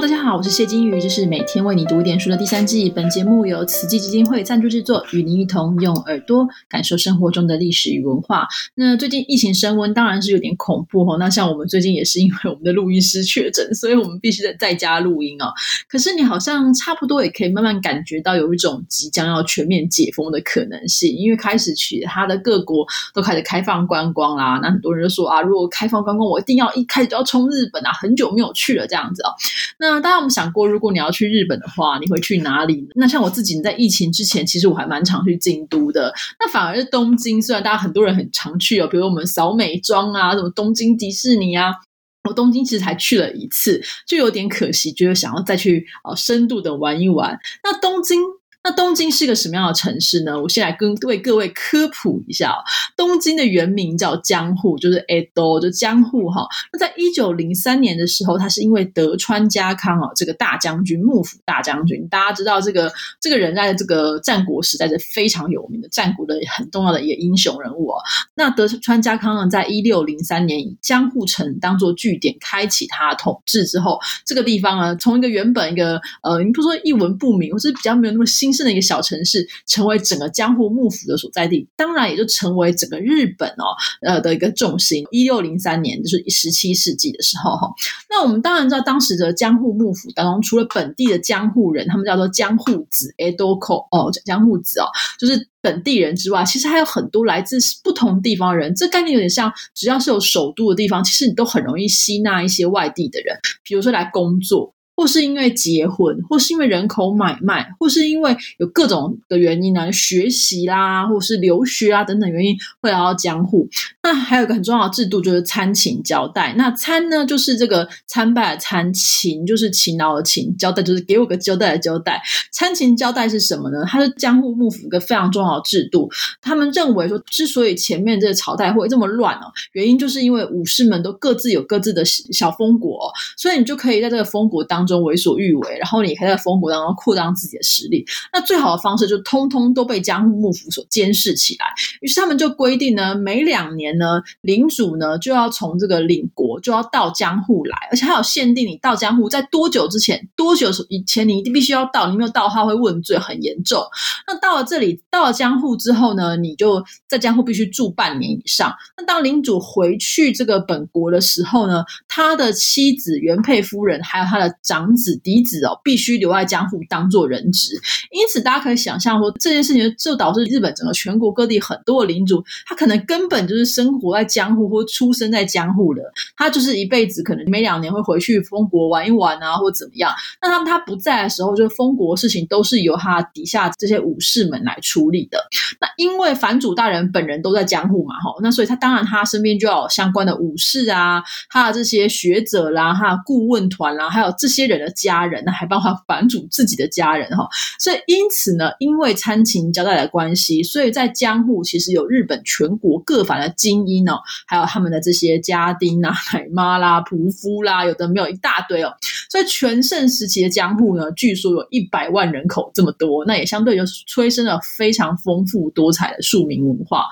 大家好，我是谢金鱼，这是每天为你读一点书的第三季。本节目由慈济基金会赞助制作，与您一同用耳朵感受生活中的历史与文化。那最近疫情升温，当然是有点恐怖哦。那像我们最近也是因为我们的录音师确诊，所以我们必须得在家录音哦。可是你好像差不多也可以慢慢感觉到有一种即将要全面解封的可能性，因为开始其他的各国都开始开放观光啦。那很多人就说啊，如果开放观光，我一定要一开始就要冲日本啊，很久没有去了这样子哦。那大家有没有想过，如果你要去日本的话，你会去哪里？那像我自己在疫情之前，其实我还蛮常去京都的。那反而是东京，虽然大家很多人很常去哦，比如我们扫美妆啊，什么东京迪士尼啊，我东京其实才去了一次，就有点可惜，觉得想要再去呃深度的玩一玩。那东京。那东京是一个什么样的城市呢？我先来跟为各位科普一下，东京的原名叫江户，就是 Edo，就江户哈。那在一九零三年的时候，他是因为德川家康哦，这个大将军幕府大将军，大家知道这个这个人在这个战国时代是非常有名的战国的很重要的一个英雄人物哦。那德川家康呢，在一六零三年以江户城当做据点开启他统治之后，这个地方呢，从一个原本一个呃，你不说一文不名，或是比较没有那么新。是的一个小城市，成为整个江户幕府的所在地，当然也就成为整个日本哦，呃的一个重心。一六零三年，就是十七世纪的时候哈。那我们当然知道，当时的江户幕府当中，除了本地的江户人，他们叫做江户子 （Edoko） 哦，江户子哦，就是本地人之外，其实还有很多来自不同地方的人。这概念有点像，只要是有首都的地方，其实你都很容易吸纳一些外地的人，比如说来工作。或是因为结婚，或是因为人口买卖，或是因为有各种的原因呢，学习啦，或是留学啊等等原因，会来到江户。那还有一个很重要的制度，就是参勤交代。那参呢，就是这个参拜的参；勤就是勤劳的勤；交代就是给我个交代的交代。参勤交代是什么呢？它是江户幕府一个非常重要的制度。他们认为说，之所以前面这个朝代会这么乱哦，原因就是因为武士们都各自有各自的小封国，所以你就可以在这个封国当中。中为所欲为，然后你可以在封国当中扩张自己的实力。那最好的方式就通通都被江户幕府所监视起来。于是他们就规定呢，每两年呢，领主呢就要从这个领国就要到江户来，而且还有限定，你到江户在多久之前，多久以前你一定必须要到，你没有到他会问罪，很严重。那到了这里，到了江户之后呢，你就在江户必须住半年以上。那当领主回去这个本国的时候呢，他的妻子原配夫人还有他的长。子嫡子哦，必须留在江户当做人质。因此，大家可以想象说，这件事情就导致日本整个全国各地很多的领主，他可能根本就是生活在江户或出生在江户的，他就是一辈子可能每两年会回去封国玩一玩啊，或怎么样。那当他不在的时候，就封国事情都是由他底下这些武士们来处理的。那因为藩主大人本人都在江户嘛，哈，那所以他当然他身边就要有相关的武士啊，他的这些学者啦，他的顾问团啦，还有这些。些人的家人，那还帮他反主自己的家人哈，所以因此呢，因为参勤交代的关系，所以在江户其实有日本全国各藩的精英哦，还有他们的这些家丁啊、奶妈啦、仆夫啦，有的没有一大堆哦，所以全盛时期的江户呢，据说有一百万人口这么多，那也相对就催生了非常丰富多彩的庶民文化。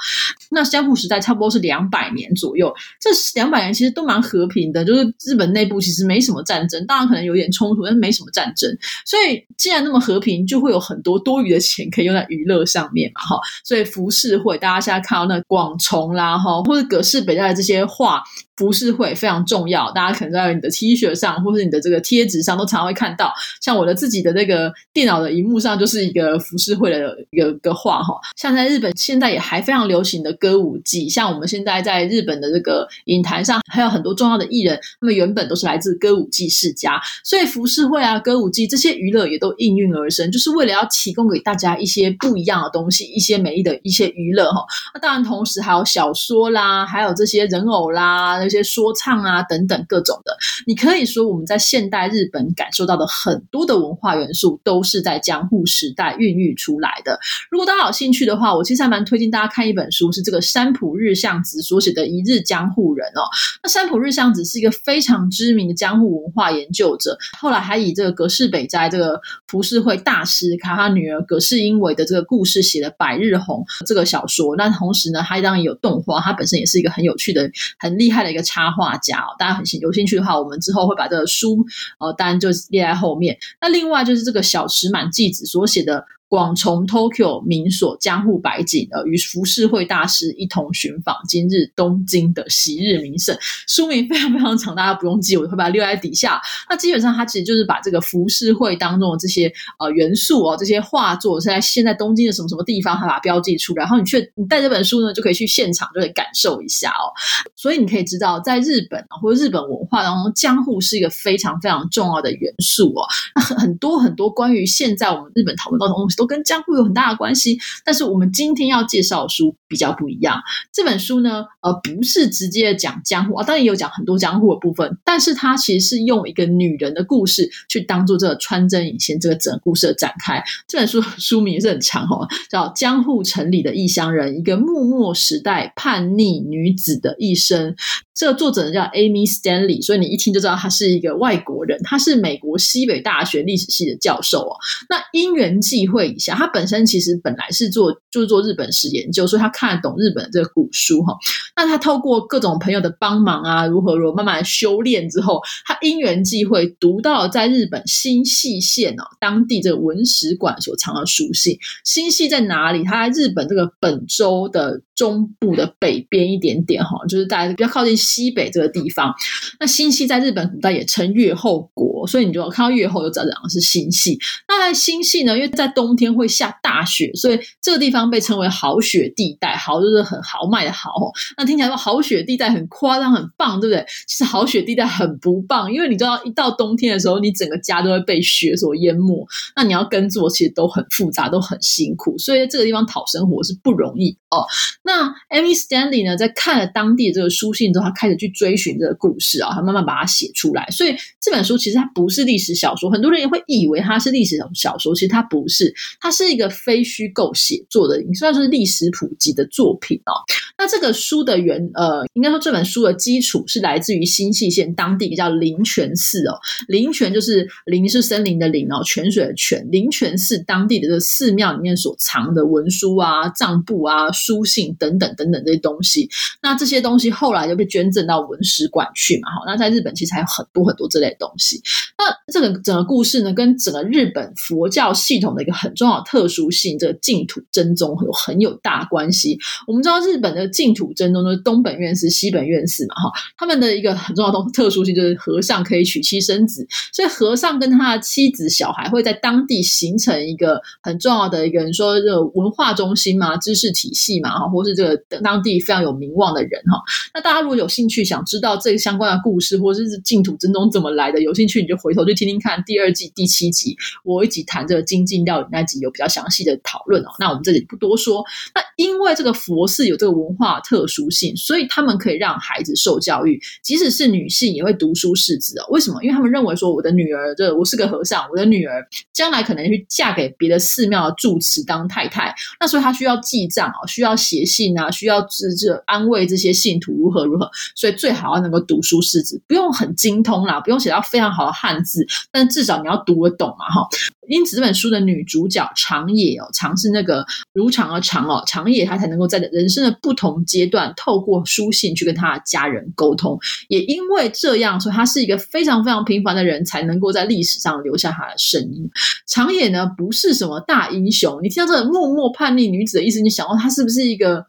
那江户时代差不多是两百年左右，这两百年其实都蛮和平的，就是日本内部其实没什么战争，当然可能有点。冲突，但是没什么战争，所以既然那么和平，就会有很多多余的钱可以用在娱乐上面嘛，哈。所以浮世绘，大家现在看到那广重啦，哈，或者葛饰北斋的这些画。服饰会非常重要，大家可能在你的 T 恤上，或是你的这个贴纸上，都常会看到。像我的自己的那个电脑的荧幕上，就是一个服饰会的一个一个画哈。像在日本现在也还非常流行的歌舞伎，像我们现在在日本的这个影坛上，还有很多重要的艺人，他们原本都是来自歌舞伎世家，所以服饰会啊、歌舞伎这些娱乐也都应运而生，就是为了要提供给大家一些不一样的东西，一些美丽的一些娱乐哈。那当然，同时还有小说啦，还有这些人偶啦。那些说唱啊等等各种的，你可以说我们在现代在日本感受到的很多的文化元素，都是在江户时代孕育出来的。如果大家有兴趣的话，我其实还蛮推荐大家看一本书，是这个山浦日向子所写的《一日江户人》哦。那山浦日向子是一个非常知名的江户文化研究者，后来还以这个葛饰北斋这个浮世绘大师卡他女儿葛饰英为的这个故事写了《百日红》这个小说。那同时呢，他当然也有动画，他本身也是一个很有趣的、很厉害的一个。插画家，大家很兴有兴趣的话，我们之后会把这个书哦，当然就列在后面。那另外就是这个小池满纪子所写的。广从 Tokyo 民所江户百景，呃，与浮世绘大师一同寻访今日东京的昔日名胜。书名非常非常长，大家不用记，我会把它留在底下。那基本上，它其实就是把这个浮世绘当中的这些呃元素哦，这些画作是在现在东京的什么什么地方，它把它标记出来。然后你去，你带这本书呢，就可以去现场，就可以感受一下哦。所以你可以知道，在日本啊或者日本文化当中，江户是一个非常非常重要的元素哦。那很多很多关于现在我们日本讨论到的东西。都跟江户有很大的关系，但是我们今天要介绍的书比较不一样。这本书呢，呃，不是直接讲江户啊，当然也有讲很多江户的部分，但是它其实是用一个女人的故事去当做这个穿针引线，这个整个故事的展开。这本书 书名也是很长哦，叫《江户城里的异乡人：一个幕末时代叛逆女子的一生》。这个作者叫 Amy Stanley，所以你一听就知道她是一个外国人，她是美国西北大学历史系的教授哦。那因缘际会一下，他本身其实本来是做就是做日本史研究，所以他看得懂日本的这个古书哈。那他透过各种朋友的帮忙啊，如何如何慢慢修炼之后，他因缘际会读到在日本新系县哦当地这个文史馆所藏的书信。新系在哪里？他在日本这个本州的中部的北边一点点哈，就是大概比较靠近。西北这个地方，那新系在日本古代也称越后国，所以你就看到月后就知道这是星系。那在星系呢，因为在冬天会下大雪，所以这个地方被称为好雪地带。好就是很豪迈的豪，那听起来说好雪地带很夸张很棒，对不对？其实好雪地带很不棒，因为你知道一到冬天的时候，你整个家都会被雪所淹没，那你要耕作其实都很复杂，都很辛苦，所以在这个地方讨生活是不容易哦。那 Amy Stanley 呢，在看了当地的这个书信之后，他开始去追寻这个故事啊，他慢慢把它写出来。所以这本书其实它不是历史小说，很多人也会以为它是历史小说，其实它不是，它是一个非虚构写作的，算是历史普及的作品哦。那这个书的原呃，应该说这本书的基础是来自于新舄县当地叫灵泉寺哦，灵泉就是灵是森林的灵哦，泉水的泉，灵泉寺当地的这个寺庙里面所藏的文书啊、账簿啊、书信等等等等这些东西。那这些东西后来就被捐。赠到文史馆去嘛？哈，那在日本其实还有很多很多这类东西。那这个整个故事呢，跟整个日本佛教系统的一个很重要特殊性，这个净土真宗有很有大关系。我们知道日本的净土真宗就是东本院士、西本院士嘛，哈，他们的一个很重要的特殊性就是和尚可以娶妻生子，所以和尚跟他的妻子、小孩会在当地形成一个很重要的一个，你说这文化中心嘛、知识体系嘛，哈，或是这个当地非常有名望的人哈。那大家如果有兴趣想知道这个相关的故事，或者是净土真宗怎么来的，有兴趣就回头去听听看第二季第七集，我一集谈这个精进料理那集有比较详细的讨论哦。那我们这里不多说。那因为这个佛寺有这个文化特殊性，所以他们可以让孩子受教育，即使是女性也会读书识字哦。为什么？因为他们认为说我的女儿，这我是个和尚，我的女儿将来可能去嫁给别的寺庙的住持当太太，那所以她需要记账啊，需要写信啊，需要这这安慰这些信徒如何如何。所以最好要能够读书识字，不用很精通啦，不用写到非常好的汉字，但至少你要读得懂嘛，哈。因此这本书的女主角长野哦，长是那个如常的长哦，长野她才能够在人生的不同阶段，透过书信去跟她的家人沟通。也因为这样，所以她是一个非常非常平凡的人，才能够在历史上留下她的声音。长野呢，不是什么大英雄，你听到这个默默叛逆女子的意思，你想到她是不是一个？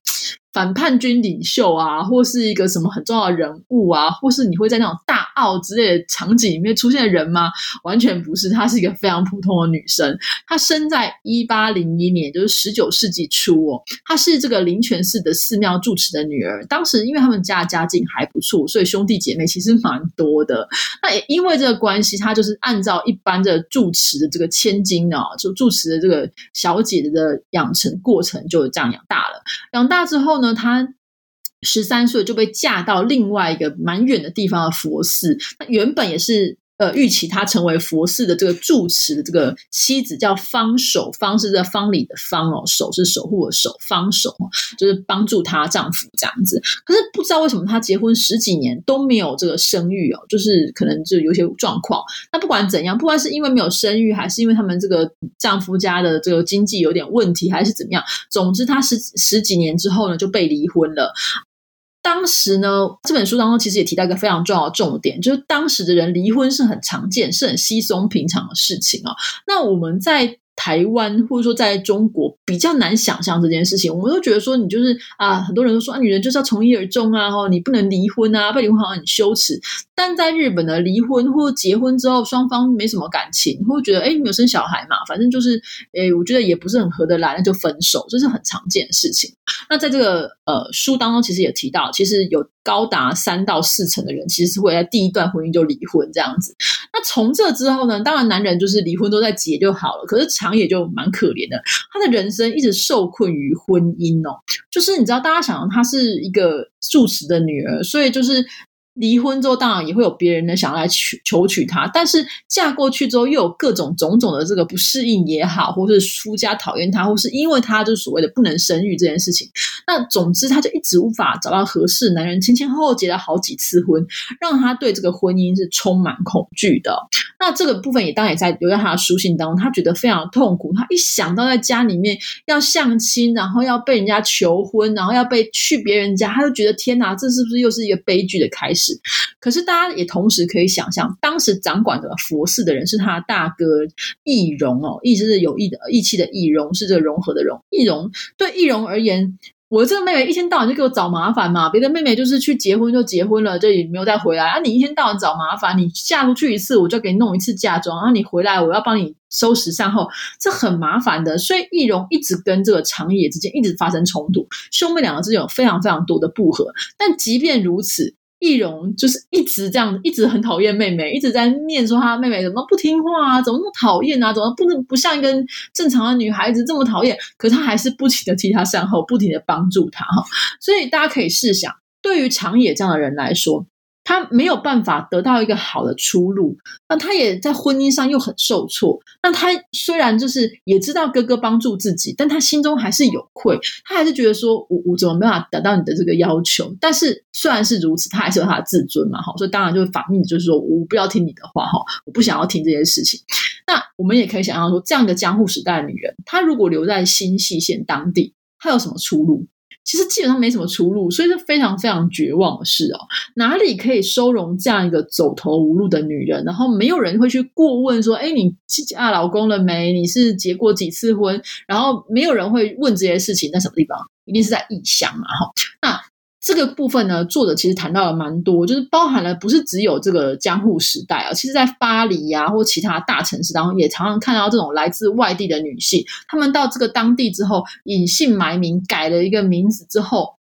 反叛军领袖啊，或是一个什么很重要的人物啊，或是你会在那种大奥之类的场景里面出现的人吗？完全不是，她是一个非常普通的女生。她生在一八零一年，就是十九世纪初哦。她是这个灵泉寺的寺庙住持的女儿。当时因为他们家家境还不错，所以兄弟姐妹其实蛮多的。那也因为这个关系，她就是按照一般的住持的这个千金呢，就住持的这个小姐的养成过程，就这样养大了。养大之后。呢，她十三岁就被嫁到另外一个蛮远的地方的佛寺。那原本也是呃预期她成为佛寺的这个住持的这个妻子，叫方守。方是在方里的方哦，守是守护的守，方守就是帮助她丈夫这样子。可是不知道为什么她结婚十几年都没有这个生育哦，就是可能就有些状况。那不管怎样，不管是因为没有生育，还是因为他们这个丈夫家的这个经济有点问题，还是怎么样，总之她十十几年之后呢就被离婚了。当时呢，这本书当中其实也提到一个非常重要的重点，就是当时的人离婚是很常见、是很稀松平常的事情啊。那我们在台湾或者说在中国比较难想象这件事情，我们都觉得说你就是啊，很多人都说啊，女人就是要从一而终啊，哈，你不能离婚啊，被离婚好像很羞耻。但在日本呢，离婚或结婚之后，双方没什么感情，会觉得哎，没有生小孩嘛，反正就是哎，我觉得也不是很合得来，那就分手，这是很常见的事情。那在这个呃书当中，其实也提到，其实有高达三到四成的人，其实是会在第一段婚姻就离婚这样子。那从这之后呢，当然男人就是离婚都在结就好了，可是长野就蛮可怜的，他的人生一直受困于婚姻哦，就是你知道，大家想，他是一个住持的女儿，所以就是。离婚之后，当然也会有别人呢想要来求求娶她，但是嫁过去之后，又有各种种种的这个不适应也好，或是夫家讨厌她，或是因为她就是所谓的不能生育这件事情。那总之，她就一直无法找到合适男人，前前后后结了好几次婚，让她对这个婚姻是充满恐惧的。那这个部分也当然也在留在她的书信当中，她觉得非常痛苦。她一想到在家里面要相亲，然后要被人家求婚，然后要被去别人家，她就觉得天哪，这是不是又是一个悲剧的开始？可是大家也同时可以想象，当时掌管的佛寺的人是他的大哥易容哦，意思是有义的义气的易容，是这个融合的融。易容对易容而言，我这个妹妹一天到晚就给我找麻烦嘛，别的妹妹就是去结婚就结婚了，这也没有再回来啊。你一天到晚找麻烦，你嫁出去一次，我就给你弄一次嫁妆，然后你回来，我要帮你收拾善后，这很麻烦的。所以易容一直跟这个长野之间一直发生冲突，兄妹两个之间有非常非常多的不和。但即便如此。易容就是一直这样，一直很讨厌妹妹，一直在念说她妹妹怎么不听话啊，怎么那么讨厌啊，怎么不能不像一个正常的女孩子这么讨厌？可他还是不停的替她善后，不停的帮助她哈。所以大家可以试想，对于长野这样的人来说。他没有办法得到一个好的出路，那他也在婚姻上又很受挫。那他虽然就是也知道哥哥帮助自己，但他心中还是有愧，他还是觉得说，我我怎么没办法达到你的这个要求？但是虽然是如此，他还是有他的自尊嘛，哈，所以当然就反命，就是说我不要听你的话，哈，我不想要听这件事情。那我们也可以想象说，这样的江户时代的女人，她如果留在新细县当地，她有什么出路？其实基本上没什么出路，所以是非常非常绝望的事哦。哪里可以收容这样一个走投无路的女人？然后没有人会去过问说：“哎，你嫁老公了没？你是结过几次婚？”然后没有人会问这些事情，在什么地方？一定是在异乡嘛，哈。那。这个部分呢，作者其实谈到了蛮多，就是包含了不是只有这个江户时代啊，其实在巴黎呀或其他大城市当中，也常常看到这种来自外地的女性，她们到这个当地之后，隐姓埋名，改了一个名字之后，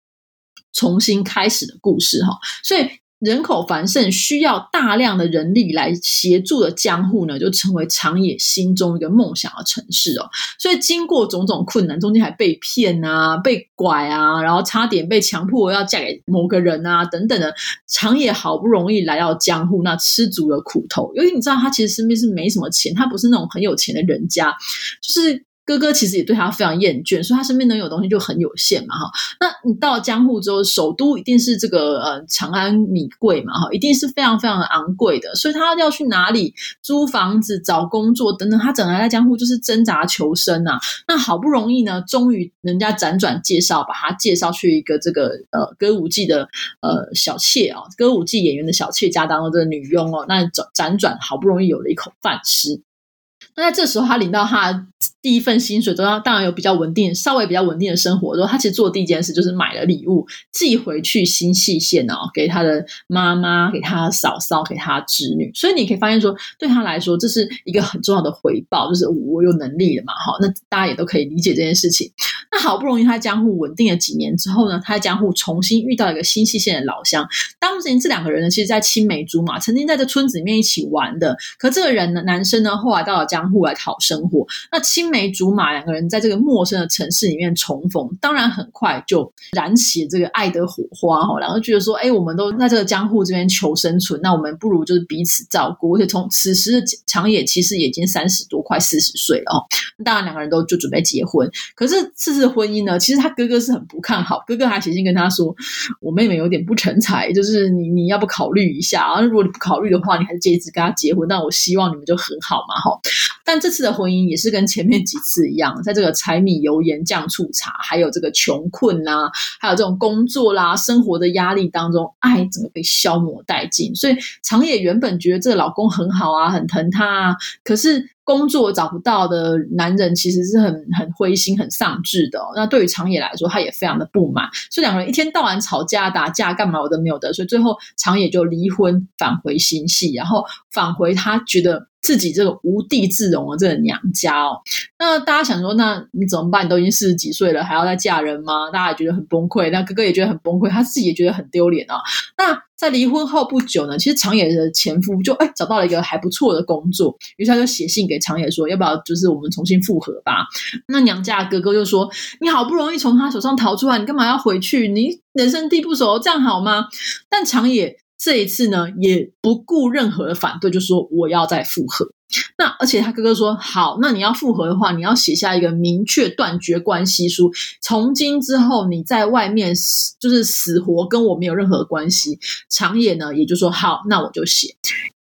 重新开始的故事哈，所以。人口繁盛，需要大量的人力来协助的江户呢，就成为长野心中一个梦想的城市哦。所以经过种种困难，中间还被骗啊、被拐啊，然后差点被强迫要嫁给某个人啊等等的，长野好不容易来到江户，那吃足了苦头。因为你知道，他其实身边是没什么钱，他不是那种很有钱的人家，就是。哥哥其实也对他非常厌倦，所以他身边能有东西就很有限嘛，哈。那你到江户之后，首都一定是这个呃长安米贵嘛，哈，一定是非常非常昂贵的，所以他要去哪里租房子、找工作等等，他整来在江户就是挣扎求生呐。那好不容易呢，终于人家辗转介绍，把他介绍去一个这个呃歌舞伎的呃小妾啊，歌舞伎演员的小妾家当中这个女佣哦，那辗转好不容易有了一口饭吃。那在这时候，他领到他第一份薪水，都要当然有比较稳定、稍微比较稳定的生活。之后，他其实做第一件事就是买了礼物寄回去新细县哦，给他的妈妈、给他嫂嫂、给他侄女。所以你可以发现说，对他来说，这是一个很重要的回报，就是我有能力了嘛，哈。那大家也都可以理解这件事情。那好不容易他江户稳定了几年之后呢，他在江户重新遇到一个新细县的老乡。当时这两个人呢，其实在青梅竹马，曾经在这村子里面一起玩的。可这个人呢，男生呢，后来到了江户来讨生活。那青青梅竹马两个人在这个陌生的城市里面重逢，当然很快就燃起这个爱的火花哈。然后觉得说，哎，我们都在这个江户这边求生存，那我们不如就是彼此照顾。而且从此时的长野其实已经三十多，快四十岁了哦。当然两个人都就准备结婚，可是这。次婚姻呢，其实他哥哥是很不看好，哥哥还写信跟他说：“我妹妹有点不成才，就是你你要不考虑一下啊？如果你不考虑的话，你还是接一次跟他结婚。但我希望你们就很好嘛，哈。但这次的婚姻也是跟前面面几次一样，在这个柴米油盐酱醋茶，还有这个穷困呐，还有这种工作啦、生活的压力当中，爱整个被消磨殆尽。所以长野原本觉得这个老公很好啊，很疼她啊，可是。工作找不到的男人其实是很很灰心、很丧志的。那对于长野来说，他也非常的不满。所以两个人一天到晚吵架、打架，干嘛我都没有的。所以最后长野就离婚，返回新系，然后返回他觉得自己这个无地自容的这个娘家哦。那大家想说，那你怎么办？你都已经四十几岁了，还要再嫁人吗？大家也觉得很崩溃。那哥哥也觉得很崩溃，他自己也觉得很丢脸啊。那在离婚后不久呢，其实长野的前夫就哎找到了一个还不错的工作，于是他就写信给长野说，要不要就是我们重新复合吧？那娘家哥哥就说，你好不容易从他手上逃出来，你干嘛要回去？你人生地不熟，这样好吗？但长野这一次呢，也不顾任何的反对，就说我要再复合。那而且他哥哥说好，那你要复合的话，你要写下一个明确断绝关系书。从今之后，你在外面死就是死活跟我没有任何关系。长野呢，也就说好，那我就写。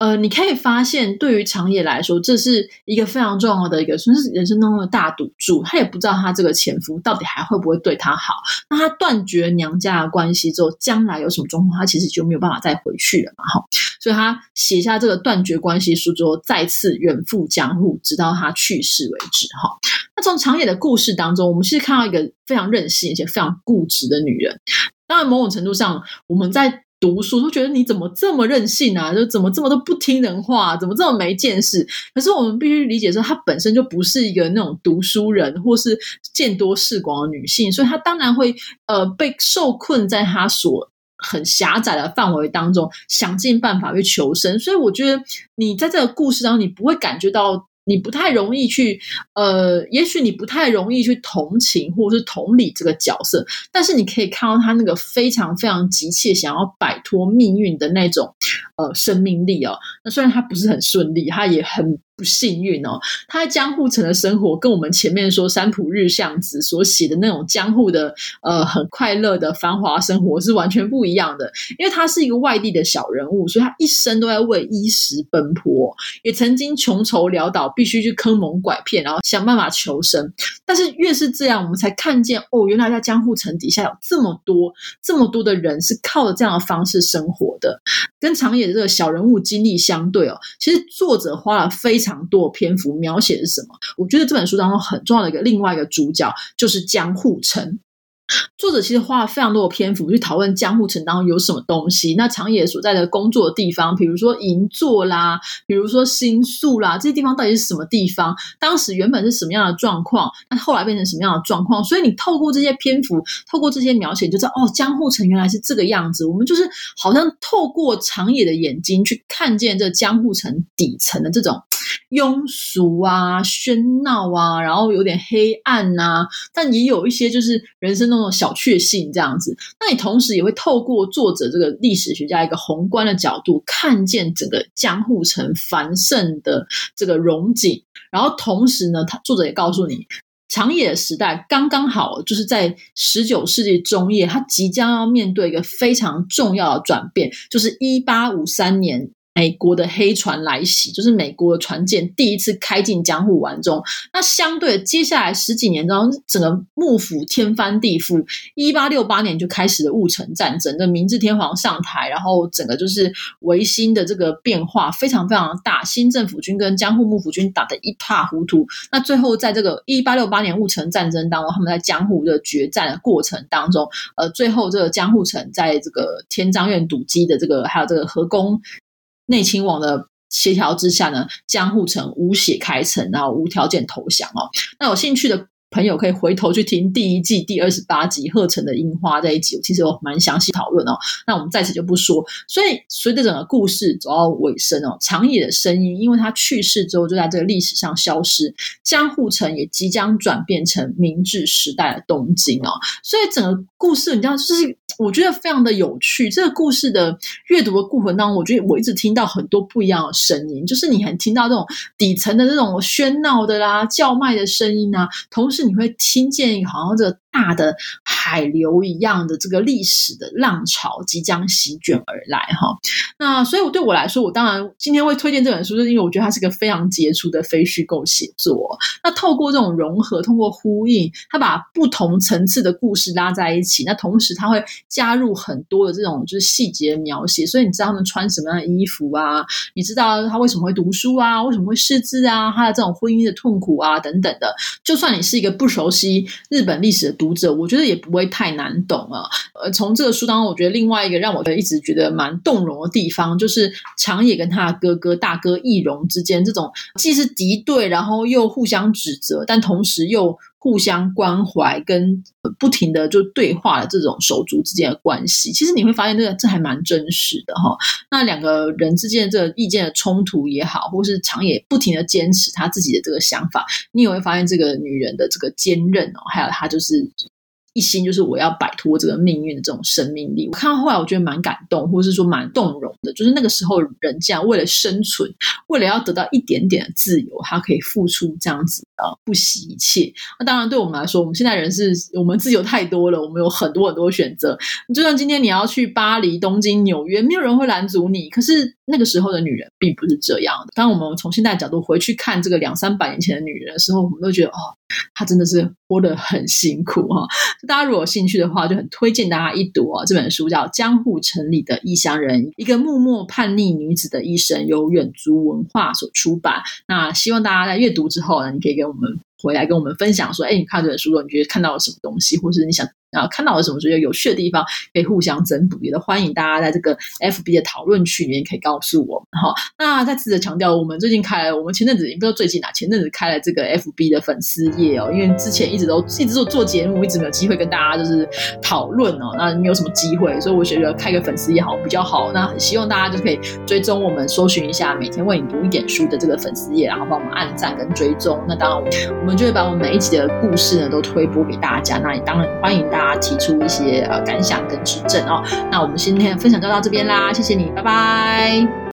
呃，你可以发现，对于长野来说，这是一个非常重要的一个，算是人生当中的大赌注。他也不知道他这个前夫到底还会不会对他好。那他断绝娘家的关系之后，将来有什么状况，他其实就没有办法再回去了嘛。哈，所以他写下这个断绝关系书之后，再次远赴江户，直到他去世为止。哈，那从长野的故事当中，我们其实看到一个非常任性而且非常固执的女人。当然，某种程度上，我们在读书都觉得你怎么这么任性啊？就怎么这么都不听人话，怎么这么没见识？可是我们必须理解说，她本身就不是一个那种读书人或是见多识广的女性，所以她当然会呃被受困在她所很狭窄的范围当中，想尽办法去求生。所以我觉得你在这个故事当中，你不会感觉到。你不太容易去，呃，也许你不太容易去同情或者是同理这个角色，但是你可以看到他那个非常非常急切想要摆脱命运的那种，呃，生命力哦。那虽然他不是很顺利，他也很。不幸运哦，他在江户城的生活跟我们前面说山浦日向子所写的那种江户的呃很快乐的繁华生活是完全不一样的。因为他是一个外地的小人物，所以他一生都在为衣食奔波，也曾经穷愁潦倒，必须去坑蒙拐骗，然后想办法求生。但是越是这样，我们才看见哦，原来在江户城底下有这么多这么多的人是靠着这样的方式生活的。跟长野的这个小人物经历相对哦，其实作者花了非。常多篇幅描写的是什么？我觉得这本书当中很重要的一个另外一个主角就是江户城。作者其实花了非常多的篇幅去讨论江户城当中有什么东西。那长野所在的工作的地方，比如说银座啦，比如说新宿啦，这些地方到底是什么地方？当时原本是什么样的状况？那后来变成什么样的状况？所以你透过这些篇幅，透过这些描写，就知道哦，江户城原来是这个样子。我们就是好像透过长野的眼睛去看见这江户城底层的这种。庸俗啊，喧闹啊，然后有点黑暗呐，但也有一些就是人生那种小确幸这样子。那你同时也会透过作者这个历史学家一个宏观的角度，看见整个江户城繁盛的这个荣景。然后同时呢，他作者也告诉你，长野时代刚刚好，就是在十九世纪中叶，他即将要面对一个非常重要的转变，就是一八五三年。美国的黑船来袭，就是美国的船舰第一次开进江户湾中。那相对接下来十几年中，整个幕府天翻地覆。一八六八年就开始了戊辰战争，的明治天皇上台，然后整个就是维新的这个变化非常非常大。新政府军跟江户幕府军打得一塌糊涂。那最后在这个一八六八年戊辰战争当中，他们在江户的决战的过程当中，呃，最后这个江户城在这个天章院堵击的这个，还有这个河宫。内亲王的协调之下呢，江户城无血开城，然后无条件投降哦。那有兴趣的。朋友可以回头去听第一季第二十八集《鹤城的樱花》这一集，其实有蛮详细讨论哦。那我们在此就不说。所以随着整个故事走到尾声哦，长野的声音，因为他去世之后就在这个历史上消失，江户城也即将转变成明治时代的东京哦。所以整个故事，你知道，就是我觉得非常的有趣。这个故事的阅读的过程当中，我觉得我一直听到很多不一样的声音，就是你很听到这种底层的这种喧闹的啦、叫卖的声音啊，同时。你会听见好像这个大的海流一样的这个历史的浪潮即将席卷而来哈。那所以，我对我来说，我当然今天会推荐这本书，就是因为我觉得它是个非常杰出的非虚构写作。那透过这种融合，通过呼应，它把不同层次的故事拉在一起。那同时，它会加入很多的这种就是细节描写，所以你知道他们穿什么样的衣服啊？你知道他为什么会读书啊？为什么会识字啊？他的这种婚姻的痛苦啊，等等的。就算你是一个不熟悉日本历史的读者，我觉得也不会太难懂啊。呃，从这个书当中，我觉得另外一个让我一直觉得蛮动容的地方，就是长野跟他的哥哥大哥易容之间这种既是敌对，然后又互相指责，但同时又。互相关怀跟不停的就对话的这种手足之间的关系，其实你会发现这个这还蛮真实的哈。那两个人之间的这个意见的冲突也好，或是长野不停的坚持他自己的这个想法，你也会发现这个女人的这个坚韧哦，还有她就是。一心就是我要摆脱这个命运的这种生命力。我看到后来，我觉得蛮感动，或者是说蛮动容的。就是那个时候，人这样为了生存，为了要得到一点点的自由，他可以付出这样子啊，不惜一切。那当然，对我们来说，我们现在人是我们自由太多了，我们有很多很多选择。就算今天你要去巴黎、东京、纽约，没有人会拦阻你。可是那个时候的女人并不是这样的。当我们从现在角度回去看这个两三百年前的女人的时候，我们都觉得哦，她真的是活得很辛苦哈。大家如果有兴趣的话，就很推荐大家一读啊！这本书叫《江户城里的异乡人》，一个默默叛逆女子的一生，由远足文化所出版。那希望大家在阅读之后呢，你可以给我们回来跟我们分享说：哎，你看这本书，你觉得看到了什么东西，或是你想。啊看到了什么觉得有趣的地方，可以互相增补，也都欢迎大家在这个 FB 的讨论区里面可以告诉我们哈。那再次的强调，我们最近开了，我们前阵子也不知道最近哪，前阵子开了这个 FB 的粉丝页哦，因为之前一直都一直做做节目，一直没有机会跟大家就是讨论哦，那没有什么机会，所以我觉得开个粉丝页好比较好。那希望大家就可以追踪我们，搜寻一下每天为你读一点书的这个粉丝页，然后帮我们按赞跟追踪。那当然，我们就会把我们每一集的故事呢都推播给大家。那也当然欢迎大家。提出一些呃感想跟指正哦，那我们今天的分享就到这边啦，谢谢你，拜拜。